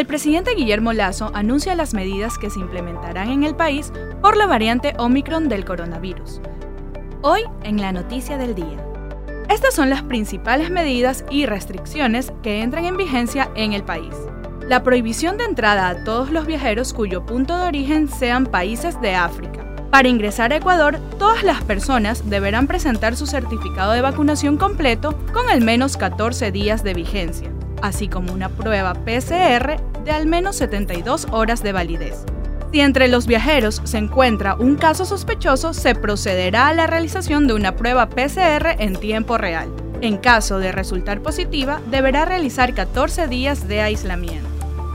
El presidente Guillermo Lazo anuncia las medidas que se implementarán en el país por la variante Omicron del coronavirus. Hoy en la noticia del día. Estas son las principales medidas y restricciones que entran en vigencia en el país. La prohibición de entrada a todos los viajeros cuyo punto de origen sean países de África. Para ingresar a Ecuador, todas las personas deberán presentar su certificado de vacunación completo con al menos 14 días de vigencia, así como una prueba PCR de al menos 72 horas de validez. Si entre los viajeros se encuentra un caso sospechoso, se procederá a la realización de una prueba PCR en tiempo real. En caso de resultar positiva, deberá realizar 14 días de aislamiento.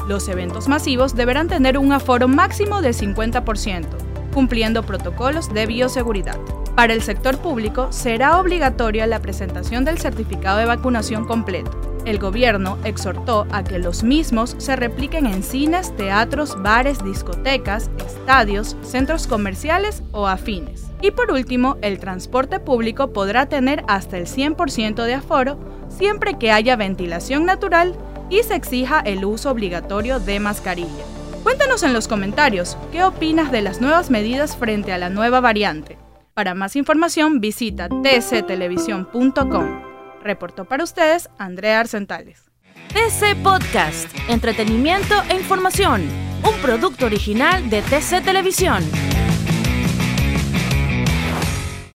Los eventos masivos deberán tener un aforo máximo del 50%, cumpliendo protocolos de bioseguridad. Para el sector público será obligatoria la presentación del certificado de vacunación completo. El gobierno exhortó a que los mismos se repliquen en cines, teatros, bares, discotecas, estadios, centros comerciales o afines. Y por último, el transporte público podrá tener hasta el 100% de aforo siempre que haya ventilación natural y se exija el uso obligatorio de mascarilla. Cuéntanos en los comentarios qué opinas de las nuevas medidas frente a la nueva variante. Para más información visita tctelevisión.com. Reportó para ustedes Andrea Arcentales. TC Podcast, entretenimiento e información, un producto original de TC Televisión.